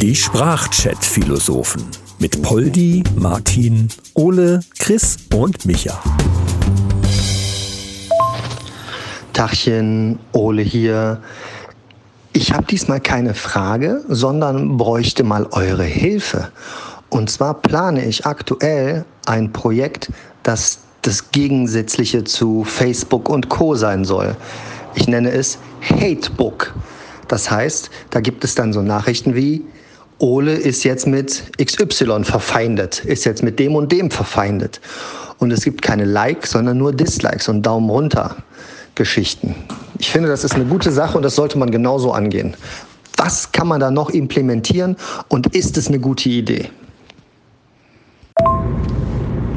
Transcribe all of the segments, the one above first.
Die Sprachchat-Philosophen mit Poldi, Martin, Ole, Chris und Micha. Tachchen, Ole hier. Ich habe diesmal keine Frage, sondern bräuchte mal eure Hilfe. Und zwar plane ich aktuell ein Projekt, das das Gegensätzliche zu Facebook und Co sein soll. Ich nenne es Hatebook. Das heißt, da gibt es dann so Nachrichten wie, Ole ist jetzt mit XY verfeindet, ist jetzt mit dem und dem verfeindet. Und es gibt keine Likes, sondern nur Dislikes und Daumen runter Geschichten. Ich finde, das ist eine gute Sache und das sollte man genauso angehen. Was kann man da noch implementieren und ist es eine gute Idee?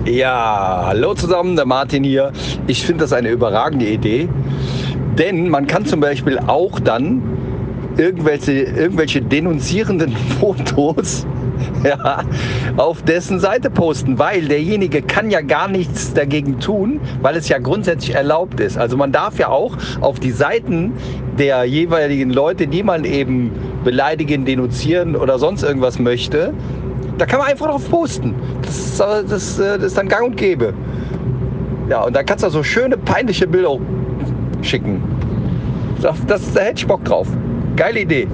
Ja, hallo zusammen, der Martin hier. Ich finde das eine überragende Idee, denn man kann zum Beispiel auch dann irgendwelche, irgendwelche denunzierenden Fotos ja, auf dessen Seite posten, weil derjenige kann ja gar nichts dagegen tun, weil es ja grundsätzlich erlaubt ist. Also man darf ja auch auf die Seiten der jeweiligen Leute, die man eben beleidigen, denunzieren oder sonst irgendwas möchte, da kann man einfach drauf posten. Das, das, das, das ist dann gang und gäbe. Ja, und da kannst du so schöne, peinliche Bilder schicken. Das, das, da hätte ich Bock drauf. Geile Idee.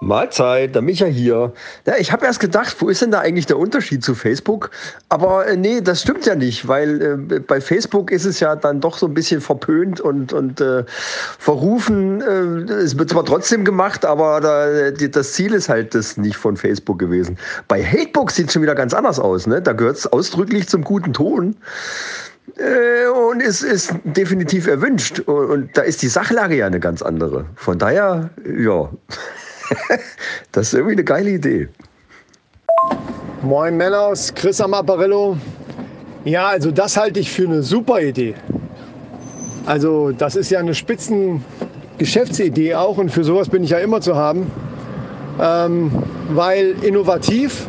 Mahlzeit, der Micha hier. Ja, ich habe erst gedacht, wo ist denn da eigentlich der Unterschied zu Facebook? Aber äh, nee, das stimmt ja nicht, weil äh, bei Facebook ist es ja dann doch so ein bisschen verpönt und, und äh, verrufen. Äh, es wird zwar trotzdem gemacht, aber da, die, das Ziel ist halt das nicht von Facebook gewesen. Bei Hatebook sieht es schon wieder ganz anders aus. Ne? Da gehört es ausdrücklich zum guten Ton und es ist definitiv erwünscht. Und, da ist die Sachlage ja eine ganz andere. Von daher, ja. das ist irgendwie eine geile Idee. Moin Männers, Chris am Apparillo. Ja, also das halte ich für eine super Idee. Also das ist ja eine spitzen Geschäftsidee auch und für sowas bin ich ja immer zu haben. Ähm, weil innovativ,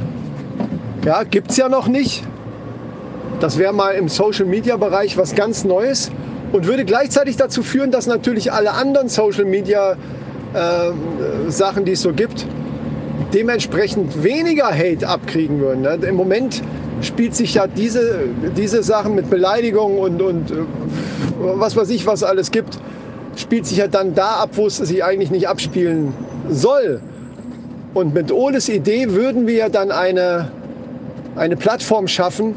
ja, gibt es ja noch nicht. Das wäre mal im Social-Media-Bereich was ganz Neues und würde gleichzeitig dazu führen, dass natürlich alle anderen Social-Media äh, Sachen, die es so gibt, dementsprechend weniger Hate abkriegen würden. Ne? Im Moment spielt sich ja diese, diese Sachen mit Beleidigungen und, und äh, was weiß ich, was alles gibt, spielt sich ja dann da ab, wo es sich eigentlich nicht abspielen soll. Und mit Oles Idee würden wir dann eine, eine Plattform schaffen,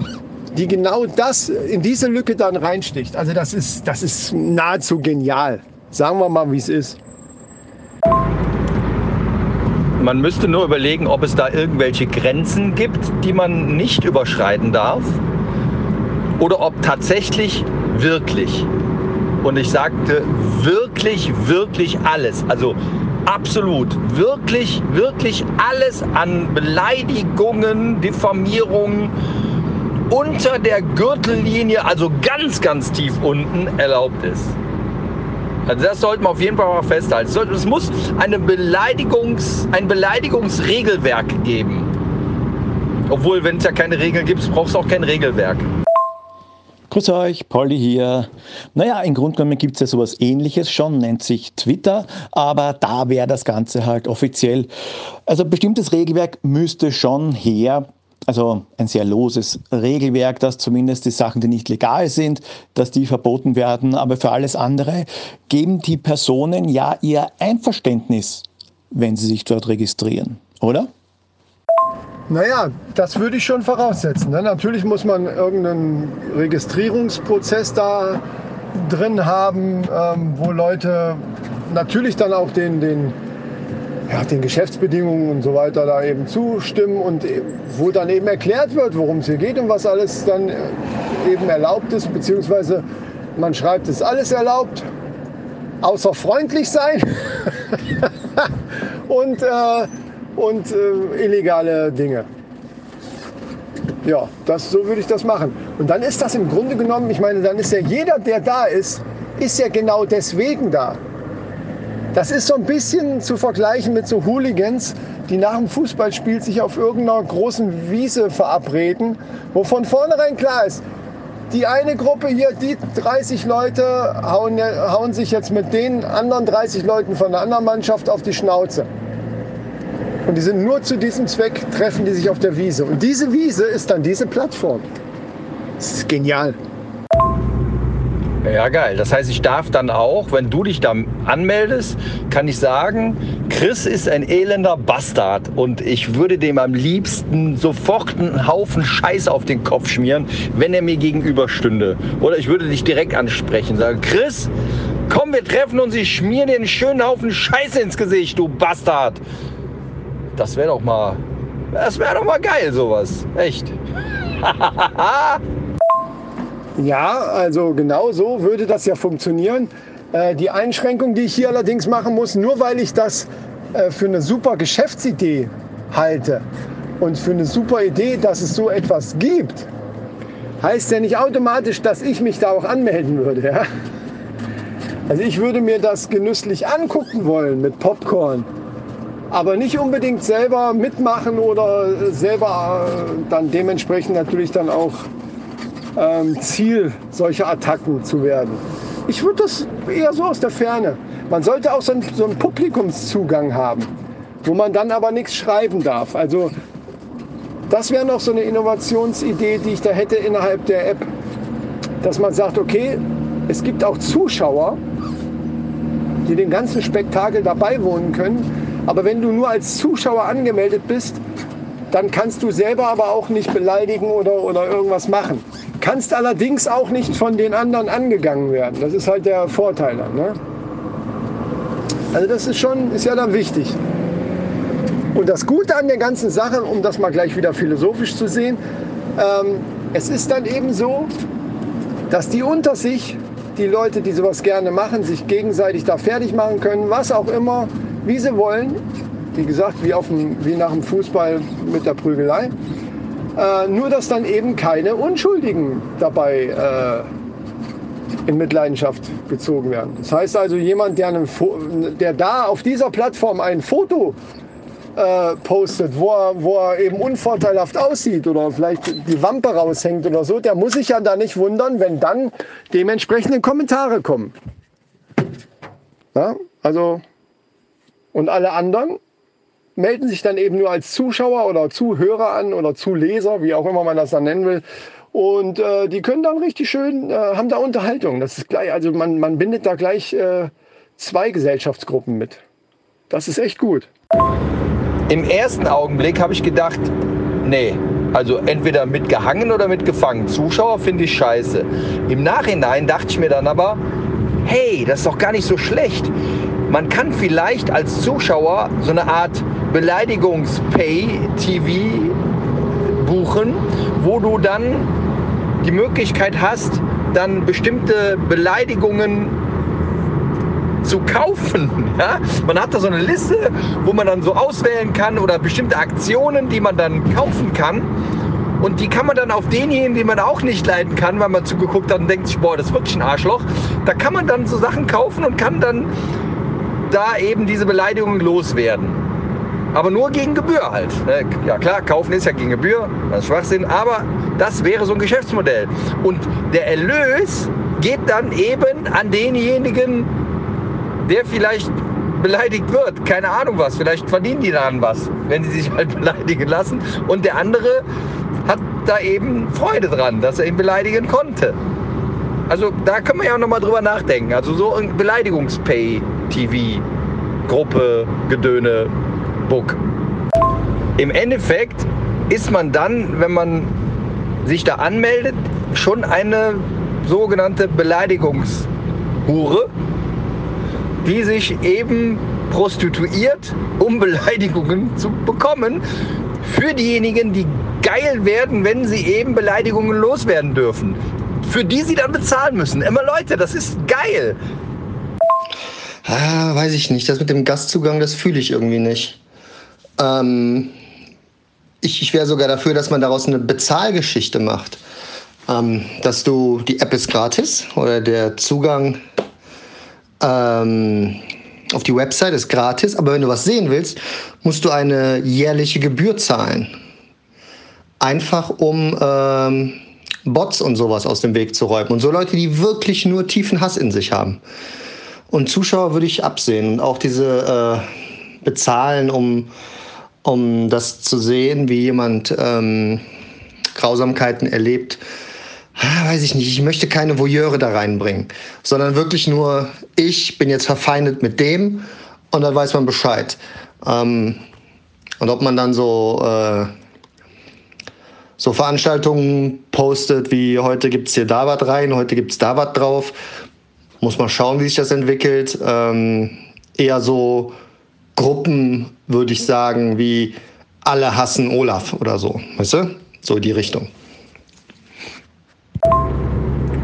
die genau das in diese Lücke dann reinsticht. Also das ist, das ist nahezu genial. Sagen wir mal, wie es ist. Man müsste nur überlegen, ob es da irgendwelche Grenzen gibt, die man nicht überschreiten darf. Oder ob tatsächlich wirklich, und ich sagte wirklich, wirklich alles, also absolut, wirklich, wirklich alles an Beleidigungen, Diffamierungen unter der Gürtellinie, also ganz, ganz tief unten, erlaubt ist. Also das sollten wir auf jeden Fall mal festhalten. Es muss eine Beleidigungs, ein Beleidigungsregelwerk geben. Obwohl, wenn es ja keine Regeln gibt, braucht es auch kein Regelwerk. Grüß euch, Polly hier. Naja, im Grunde genommen gibt es ja sowas ähnliches schon, nennt sich Twitter, aber da wäre das Ganze halt offiziell. Also bestimmtes Regelwerk müsste schon her, also ein sehr loses Regelwerk, dass zumindest die Sachen, die nicht legal sind, dass die verboten werden. Aber für alles andere geben die Personen ja ihr Einverständnis, wenn sie sich dort registrieren, oder? Naja, das würde ich schon voraussetzen. Ne? Natürlich muss man irgendeinen Registrierungsprozess da drin haben, ähm, wo Leute natürlich dann auch den, den ja, den Geschäftsbedingungen und so weiter da eben zustimmen und wo dann eben erklärt wird, worum es hier geht und was alles dann eben erlaubt ist, beziehungsweise man schreibt, es ist alles erlaubt, außer freundlich sein und, äh, und äh, illegale Dinge. Ja, das, so würde ich das machen. Und dann ist das im Grunde genommen, ich meine, dann ist ja jeder, der da ist, ist ja genau deswegen da. Das ist so ein bisschen zu vergleichen mit so Hooligans, die nach dem Fußballspiel sich auf irgendeiner großen Wiese verabreden, wo von vornherein klar ist, die eine Gruppe hier, die 30 Leute hauen, hauen sich jetzt mit den anderen 30 Leuten von der anderen Mannschaft auf die Schnauze. Und die sind nur zu diesem Zweck, treffen die sich auf der Wiese. Und diese Wiese ist dann diese Plattform. Das ist genial. Ja, geil. Das heißt, ich darf dann auch, wenn du dich da anmeldest, kann ich sagen, Chris ist ein elender Bastard und ich würde dem am liebsten sofort einen Haufen Scheiß auf den Kopf schmieren, wenn er mir gegenüberstünde. Oder ich würde dich direkt ansprechen, sagen, Chris, komm, wir treffen uns, ich schmier dir einen schönen Haufen Scheiße ins Gesicht, du Bastard. Das wäre doch mal, das wäre doch mal geil, sowas. Echt. Ja, also genau so würde das ja funktionieren. Äh, die Einschränkung, die ich hier allerdings machen muss, nur weil ich das äh, für eine super Geschäftsidee halte und für eine super Idee, dass es so etwas gibt, heißt ja nicht automatisch, dass ich mich da auch anmelden würde. Ja? Also ich würde mir das genüsslich angucken wollen mit Popcorn, aber nicht unbedingt selber mitmachen oder selber äh, dann dementsprechend natürlich dann auch ähm, Ziel solcher Attacken zu werden. Ich würde das eher so aus der Ferne. Man sollte auch so einen, so einen Publikumszugang haben, wo man dann aber nichts schreiben darf. Also das wäre noch so eine Innovationsidee, die ich da hätte innerhalb der App, dass man sagt, okay, es gibt auch Zuschauer, die den ganzen Spektakel dabei wohnen können. Aber wenn du nur als Zuschauer angemeldet bist, dann kannst du selber aber auch nicht beleidigen oder, oder irgendwas machen. Kannst allerdings auch nicht von den anderen angegangen werden. Das ist halt der Vorteil dann. Ne? Also das ist schon, ist ja dann wichtig. Und das Gute an der ganzen Sache, um das mal gleich wieder philosophisch zu sehen, ähm, es ist dann eben so, dass die unter sich, die Leute, die sowas gerne machen, sich gegenseitig da fertig machen können, was auch immer, wie sie wollen. Wie gesagt, wie, auf dem, wie nach dem Fußball mit der Prügelei. Äh, nur, dass dann eben keine Unschuldigen dabei äh, in Mitleidenschaft gezogen werden. Das heißt also, jemand, der, der da auf dieser Plattform ein Foto äh, postet, wo er, wo er eben unvorteilhaft aussieht oder vielleicht die Wampe raushängt oder so, der muss sich ja da nicht wundern, wenn dann dementsprechende Kommentare kommen. Ja, also, und alle anderen melden sich dann eben nur als Zuschauer oder Zuhörer an oder Zuleser, wie auch immer man das dann nennen will. Und äh, die können dann richtig schön, äh, haben da Unterhaltung. Das ist gleich, also man, man bindet da gleich äh, zwei Gesellschaftsgruppen mit. Das ist echt gut. Im ersten Augenblick habe ich gedacht, nee, also entweder mitgehangen oder mitgefangen. Zuschauer finde ich scheiße. Im Nachhinein dachte ich mir dann aber, hey, das ist doch gar nicht so schlecht. Man kann vielleicht als Zuschauer so eine Art Beleidigungs-Pay-TV buchen, wo du dann die Möglichkeit hast, dann bestimmte Beleidigungen zu kaufen. Ja? Man hat da so eine Liste, wo man dann so auswählen kann oder bestimmte Aktionen, die man dann kaufen kann. Und die kann man dann auf denjenigen, die man auch nicht leiden kann, weil man zugeguckt hat und denkt sich, boah, das ist wirklich ein Arschloch. Da kann man dann so Sachen kaufen und kann dann da eben diese Beleidigungen loswerden. Aber nur gegen Gebühr halt. Ne? Ja klar, kaufen ist ja gegen Gebühr, das ist Schwachsinn, aber das wäre so ein Geschäftsmodell. Und der Erlös geht dann eben an denjenigen, der vielleicht beleidigt wird. Keine Ahnung was. Vielleicht verdienen die daran was, wenn sie sich halt beleidigen lassen. Und der andere hat da eben Freude dran, dass er ihn beleidigen konnte. Also da können wir ja auch nochmal drüber nachdenken. Also so ein Beleidigungs-Pay-TV-Gruppe, Gedöne, Book. Im Endeffekt ist man dann, wenn man sich da anmeldet, schon eine sogenannte Beleidigungshure, die sich eben prostituiert, um Beleidigungen zu bekommen. Für diejenigen, die geil werden, wenn sie eben Beleidigungen loswerden dürfen für die sie dann bezahlen müssen. Immer Leute, das ist geil. Ah, weiß ich nicht. Das mit dem Gastzugang, das fühle ich irgendwie nicht. Ähm, ich ich wäre sogar dafür, dass man daraus eine Bezahlgeschichte macht. Ähm, dass du, die App ist gratis oder der Zugang ähm, auf die Website ist gratis, aber wenn du was sehen willst, musst du eine jährliche Gebühr zahlen. Einfach um ähm, Bots und sowas aus dem Weg zu räumen. Und so Leute, die wirklich nur tiefen Hass in sich haben. Und Zuschauer würde ich absehen. Und auch diese äh, bezahlen, um, um das zu sehen, wie jemand ähm, Grausamkeiten erlebt. Ah, weiß ich nicht, ich möchte keine Voyeure da reinbringen, sondern wirklich nur, ich bin jetzt verfeindet mit dem und dann weiß man Bescheid. Ähm, und ob man dann so, äh, so Veranstaltungen postet, wie heute gibt es hier da was rein, heute gibt es da was drauf, muss man schauen, wie sich das entwickelt. Ähm, eher so Gruppen, würde ich sagen, wie alle hassen Olaf oder so, weißt du? So die Richtung.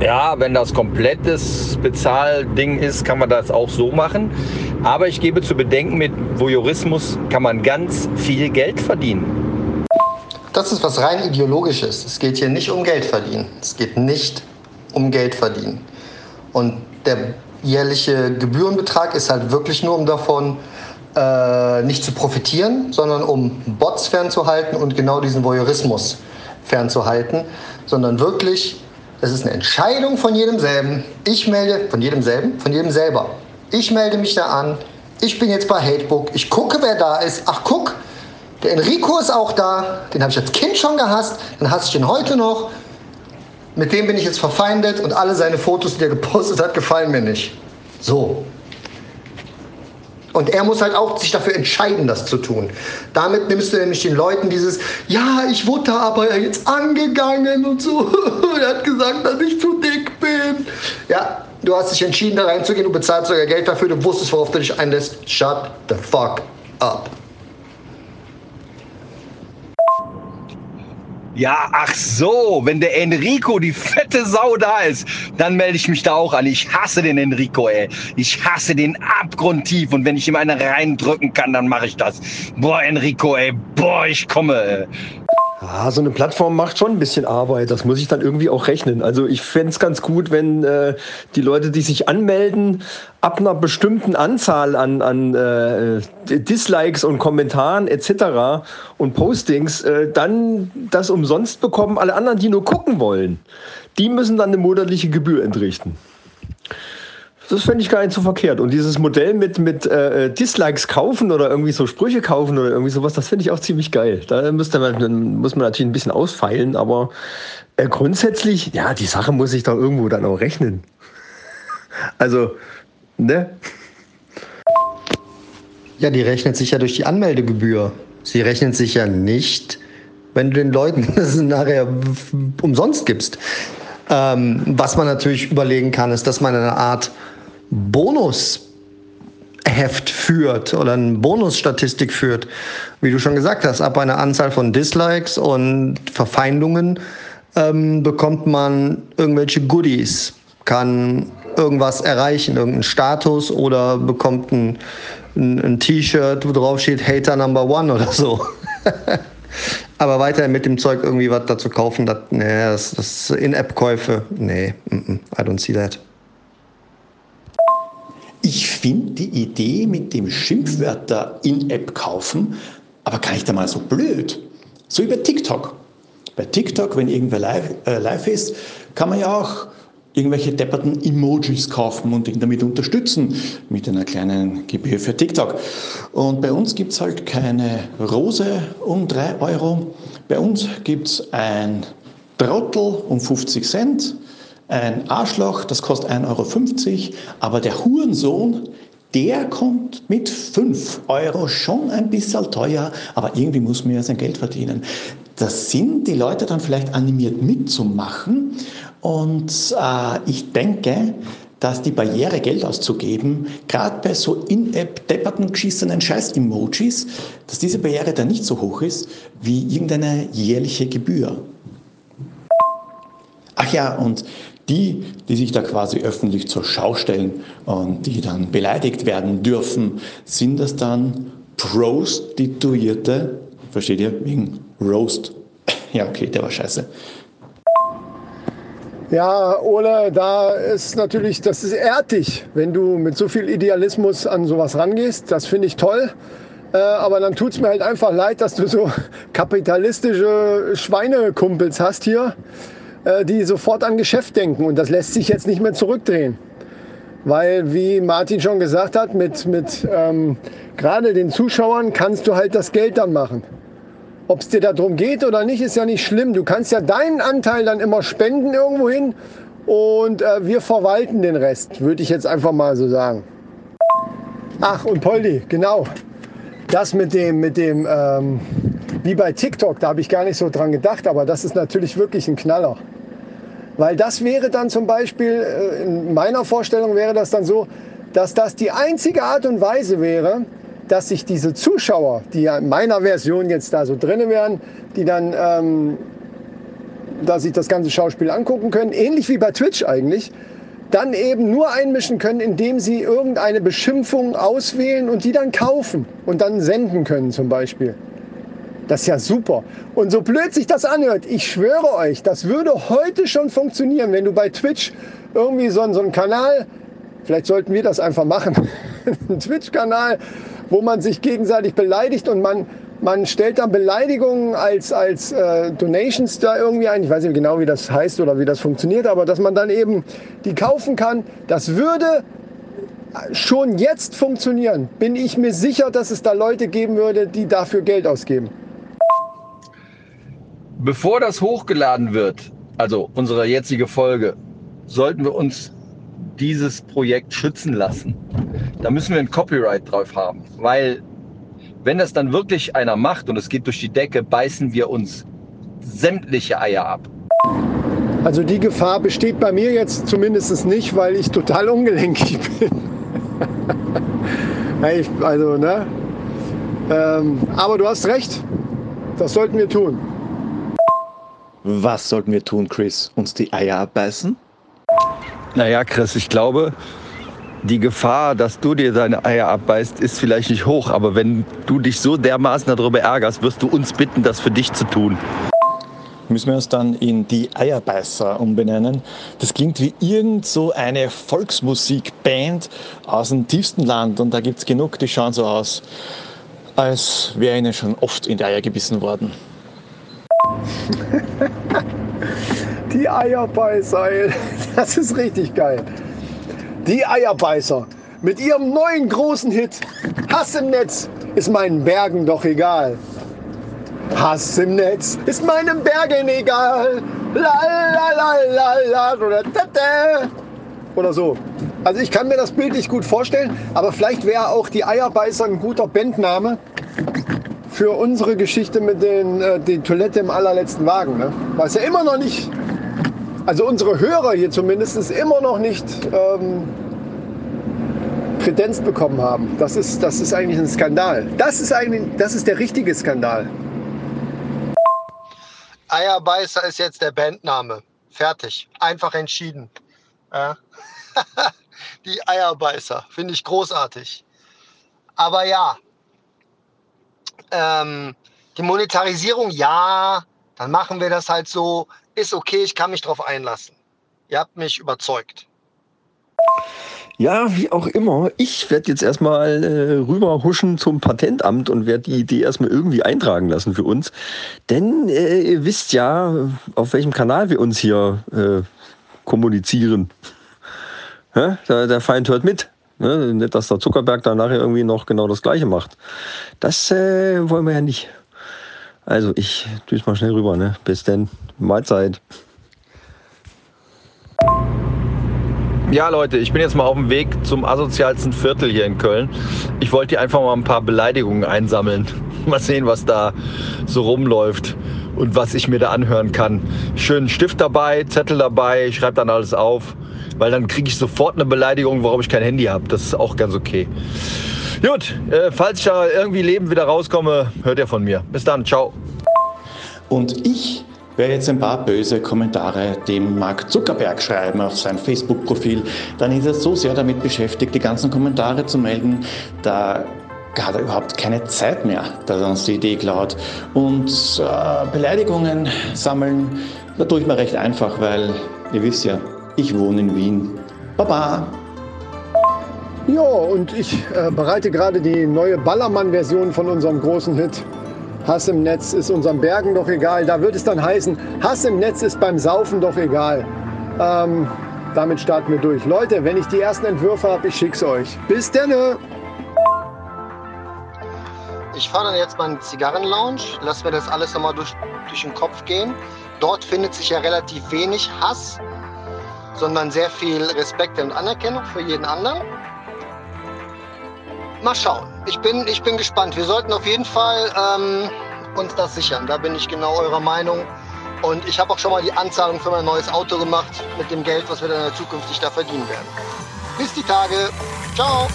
Ja, wenn das komplettes Bezahlding ist, kann man das auch so machen. Aber ich gebe zu bedenken, mit Voyeurismus kann man ganz viel Geld verdienen. Das ist was rein ideologisches. Es geht hier nicht um Geld verdienen. Es geht nicht um Geld verdienen. Und der jährliche Gebührenbetrag ist halt wirklich nur, um davon äh, nicht zu profitieren, sondern um Bots fernzuhalten und genau diesen Voyeurismus fernzuhalten, sondern wirklich es ist eine Entscheidung von jedem selben. Ich melde, von jedem selben, von jedem selber. Ich melde mich da an. Ich bin jetzt bei Hatebook. Ich gucke, wer da ist. Ach, guck, der Enrico ist auch da. Den habe ich als Kind schon gehasst. Dann hasse ich den heute noch. Mit dem bin ich jetzt verfeindet und alle seine Fotos, die er gepostet hat, gefallen mir nicht. So. Und er muss halt auch sich dafür entscheiden, das zu tun. Damit nimmst du nämlich den Leuten dieses, ja, ich wurde aber jetzt angegangen und so. er hat gesagt, dass ich zu dick bin. Ja, du hast dich entschieden, da reinzugehen, du bezahlst sogar Geld dafür, du wusstest, worauf du dich einlässt. Shut the fuck up. Ja, ach so, wenn der Enrico, die fette Sau da ist, dann melde ich mich da auch an. Ich hasse den Enrico, ey. Ich hasse den abgrundtief und wenn ich ihm eine reindrücken kann, dann mache ich das. Boah, Enrico, ey, boah, ich komme. Ey. Ah, so eine Plattform macht schon ein bisschen Arbeit. Das muss ich dann irgendwie auch rechnen. Also ich fände es ganz gut, wenn äh, die Leute, die sich anmelden, ab einer bestimmten Anzahl an, an äh, Dislikes und Kommentaren etc. und Postings äh, dann das umsonst bekommen. Alle anderen, die nur gucken wollen, die müssen dann eine monatliche Gebühr entrichten. Das fände ich gar nicht so verkehrt. Und dieses Modell mit, mit äh, Dislikes kaufen oder irgendwie so Sprüche kaufen oder irgendwie sowas, das finde ich auch ziemlich geil. Da müsste man, muss man natürlich ein bisschen ausfeilen, aber äh, grundsätzlich, ja, die Sache muss ich doch irgendwo dann auch rechnen. Also, ne? Ja, die rechnet sich ja durch die Anmeldegebühr. Sie rechnet sich ja nicht, wenn du den Leuten das nachher umsonst gibst. Ähm, was man natürlich überlegen kann, ist, dass man eine Art Bonusheft führt oder eine Bonusstatistik führt, wie du schon gesagt hast, ab einer Anzahl von Dislikes und Verfeindungen ähm, bekommt man irgendwelche Goodies, kann irgendwas erreichen, irgendeinen Status oder bekommt ein, ein, ein T-Shirt, wo drauf steht Hater Number One oder so. Aber weiterhin mit dem Zeug irgendwie was dazu kaufen, das, nee, das, das In-App-Käufe, nee, I don't see that. Ich finde die Idee mit dem Schimpfwörter in-App kaufen, aber gar nicht einmal so blöd. So wie bei TikTok. Bei TikTok, wenn irgendwer live, äh, live ist, kann man ja auch irgendwelche depperten Emojis kaufen und ihn damit unterstützen mit einer kleinen Gebühr für TikTok. Und bei uns gibt es halt keine Rose um 3 Euro. Bei uns gibt es ein Trottel um 50 Cent ein Arschloch, das kostet 1,50 Euro, aber der Hurensohn, der kommt mit 5 Euro schon ein bisschen teuer, aber irgendwie muss man ja sein Geld verdienen. Das sind die Leute dann vielleicht animiert mitzumachen und äh, ich denke, dass die Barriere, Geld auszugeben, gerade bei so in-app depperten, geschissenen Scheiß-Emojis, dass diese Barriere dann nicht so hoch ist wie irgendeine jährliche Gebühr. Ach ja, und die, die sich da quasi öffentlich zur Schau stellen und die dann beleidigt werden dürfen, sind das dann Prostituierte? Versteht ihr? Wegen Roast. Ja, okay, der war scheiße. Ja, Ole, da ist natürlich, das ist ehrlich, wenn du mit so viel Idealismus an sowas rangehst. Das finde ich toll. Äh, aber dann tut es mir halt einfach leid, dass du so kapitalistische Schweinekumpels hast hier die sofort an Geschäft denken. Und das lässt sich jetzt nicht mehr zurückdrehen. Weil, wie Martin schon gesagt hat, mit, mit ähm, gerade den Zuschauern kannst du halt das Geld dann machen. Ob es dir darum geht oder nicht, ist ja nicht schlimm. Du kannst ja deinen Anteil dann immer spenden irgendwo hin und äh, wir verwalten den Rest, würde ich jetzt einfach mal so sagen. Ach, und Poldi, genau. Das mit dem, mit dem ähm, wie bei TikTok, da habe ich gar nicht so dran gedacht, aber das ist natürlich wirklich ein Knaller. Weil das wäre dann zum Beispiel, äh, in meiner Vorstellung wäre das dann so, dass das die einzige Art und Weise wäre, dass sich diese Zuschauer, die ja in meiner Version jetzt da so drin wären, die dann ähm, da sich das ganze Schauspiel angucken können, ähnlich wie bei Twitch eigentlich, dann eben nur einmischen können, indem sie irgendeine Beschimpfung auswählen und die dann kaufen und dann senden können zum Beispiel. Das ist ja super. Und so blöd sich das anhört, ich schwöre euch, das würde heute schon funktionieren, wenn du bei Twitch irgendwie so, so einen Kanal, vielleicht sollten wir das einfach machen, einen Twitch-Kanal, wo man sich gegenseitig beleidigt und man, man stellt dann Beleidigungen als, als äh, Donations da irgendwie ein. Ich weiß nicht genau, wie das heißt oder wie das funktioniert, aber dass man dann eben die kaufen kann, das würde schon jetzt funktionieren. Bin ich mir sicher, dass es da Leute geben würde, die dafür Geld ausgeben. Bevor das hochgeladen wird, also unsere jetzige Folge, sollten wir uns dieses Projekt schützen lassen. Da müssen wir ein Copyright drauf haben, weil wenn das dann wirklich einer macht und es geht durch die Decke, beißen wir uns sämtliche Eier ab. Also die Gefahr besteht bei mir jetzt zumindest nicht, weil ich total ungelenkig bin. also, ne? Ähm, aber du hast recht, das sollten wir tun. Was sollten wir tun, Chris? Uns die Eier abbeißen? Naja, Chris, ich glaube, die Gefahr, dass du dir deine Eier abbeißt, ist vielleicht nicht hoch. Aber wenn du dich so dermaßen darüber ärgerst, wirst du uns bitten, das für dich zu tun. Müssen wir uns dann in die Eierbeißer umbenennen? Das klingt wie irgend so eine Volksmusikband aus dem tiefsten Land. Und da gibt es genug, die schauen so aus, als wäre ihnen schon oft in die Eier gebissen worden. Die Eierbeißer, das ist richtig geil. Die Eierbeißer mit ihrem neuen großen Hit Hass im Netz ist meinen Bergen doch egal. Hass im Netz ist meinen Bergen egal. La la la la la oder tata. oder so. Also ich kann mir das Bild nicht gut vorstellen, aber vielleicht wäre auch die Eierbeißer ein guter Bandname für unsere Geschichte mit den, äh, die Toilette im allerletzten Wagen. Ne? Es ja immer noch nicht, also unsere Hörer hier zumindest, immer noch nicht ähm, Kredenz bekommen haben. Das ist, das ist eigentlich ein Skandal. Das ist, eigentlich, das ist der richtige Skandal. Eierbeißer ist jetzt der Bandname. Fertig. Einfach entschieden. Ja. Die Eierbeißer. Finde ich großartig. Aber ja, ähm, die Monetarisierung, ja, dann machen wir das halt so, ist okay, ich kann mich darauf einlassen. Ihr habt mich überzeugt. Ja, wie auch immer. Ich werde jetzt erstmal äh, rüberhuschen zum Patentamt und werde die Idee erstmal irgendwie eintragen lassen für uns. Denn äh, ihr wisst ja, auf welchem Kanal wir uns hier äh, kommunizieren. Ja, der Feind hört mit. Ne? Nicht, dass der Zuckerberg da nachher irgendwie noch genau das Gleiche macht. Das äh, wollen wir ja nicht. Also ich düse mal schnell rüber. Ne? Bis denn. Mahlzeit. Ja, Leute, ich bin jetzt mal auf dem Weg zum asozialsten Viertel hier in Köln. Ich wollte hier einfach mal ein paar Beleidigungen einsammeln. Mal sehen, was da so rumläuft und was ich mir da anhören kann. Schönen Stift dabei, Zettel dabei, ich schreibe dann alles auf weil dann kriege ich sofort eine Beleidigung, warum ich kein Handy habe. Das ist auch ganz okay. Gut, äh, falls ich da irgendwie lebend wieder rauskomme, hört ihr von mir. Bis dann, ciao. Und ich werde jetzt ein paar böse Kommentare dem Mark Zuckerberg schreiben auf sein Facebook-Profil. Dann ist er so sehr damit beschäftigt, die ganzen Kommentare zu melden, da hat er überhaupt keine Zeit mehr, dass er uns die Idee klaut. Und äh, Beleidigungen sammeln, da tue ich mir recht einfach, weil ihr wisst ja, ich wohne in Wien. Baba! Ja, und ich äh, bereite gerade die neue Ballermann-Version von unserem großen Hit Hass im Netz ist unseren Bergen doch egal. Da wird es dann heißen, Hass im Netz ist beim Saufen doch egal. Ähm, damit starten wir durch. Leute, wenn ich die ersten Entwürfe habe, ich schick's euch. Bis denne! Ich fahre dann jetzt mal in den Zigarrenlounge, lass mir das alles nochmal durch, durch den Kopf gehen. Dort findet sich ja relativ wenig Hass, sondern sehr viel Respekt und Anerkennung für jeden anderen. Mal schauen. Ich bin, ich bin gespannt. Wir sollten auf jeden Fall ähm, uns das sichern. Da bin ich genau eurer Meinung. Und ich habe auch schon mal die Anzahlung für mein neues Auto gemacht mit dem Geld, was wir dann zukünftig da verdienen werden. Bis die Tage. Ciao.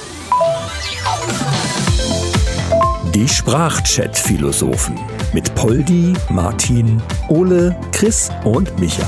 Die Sprachchat-Philosophen mit Poldi, Martin, Ole, Chris und Micha.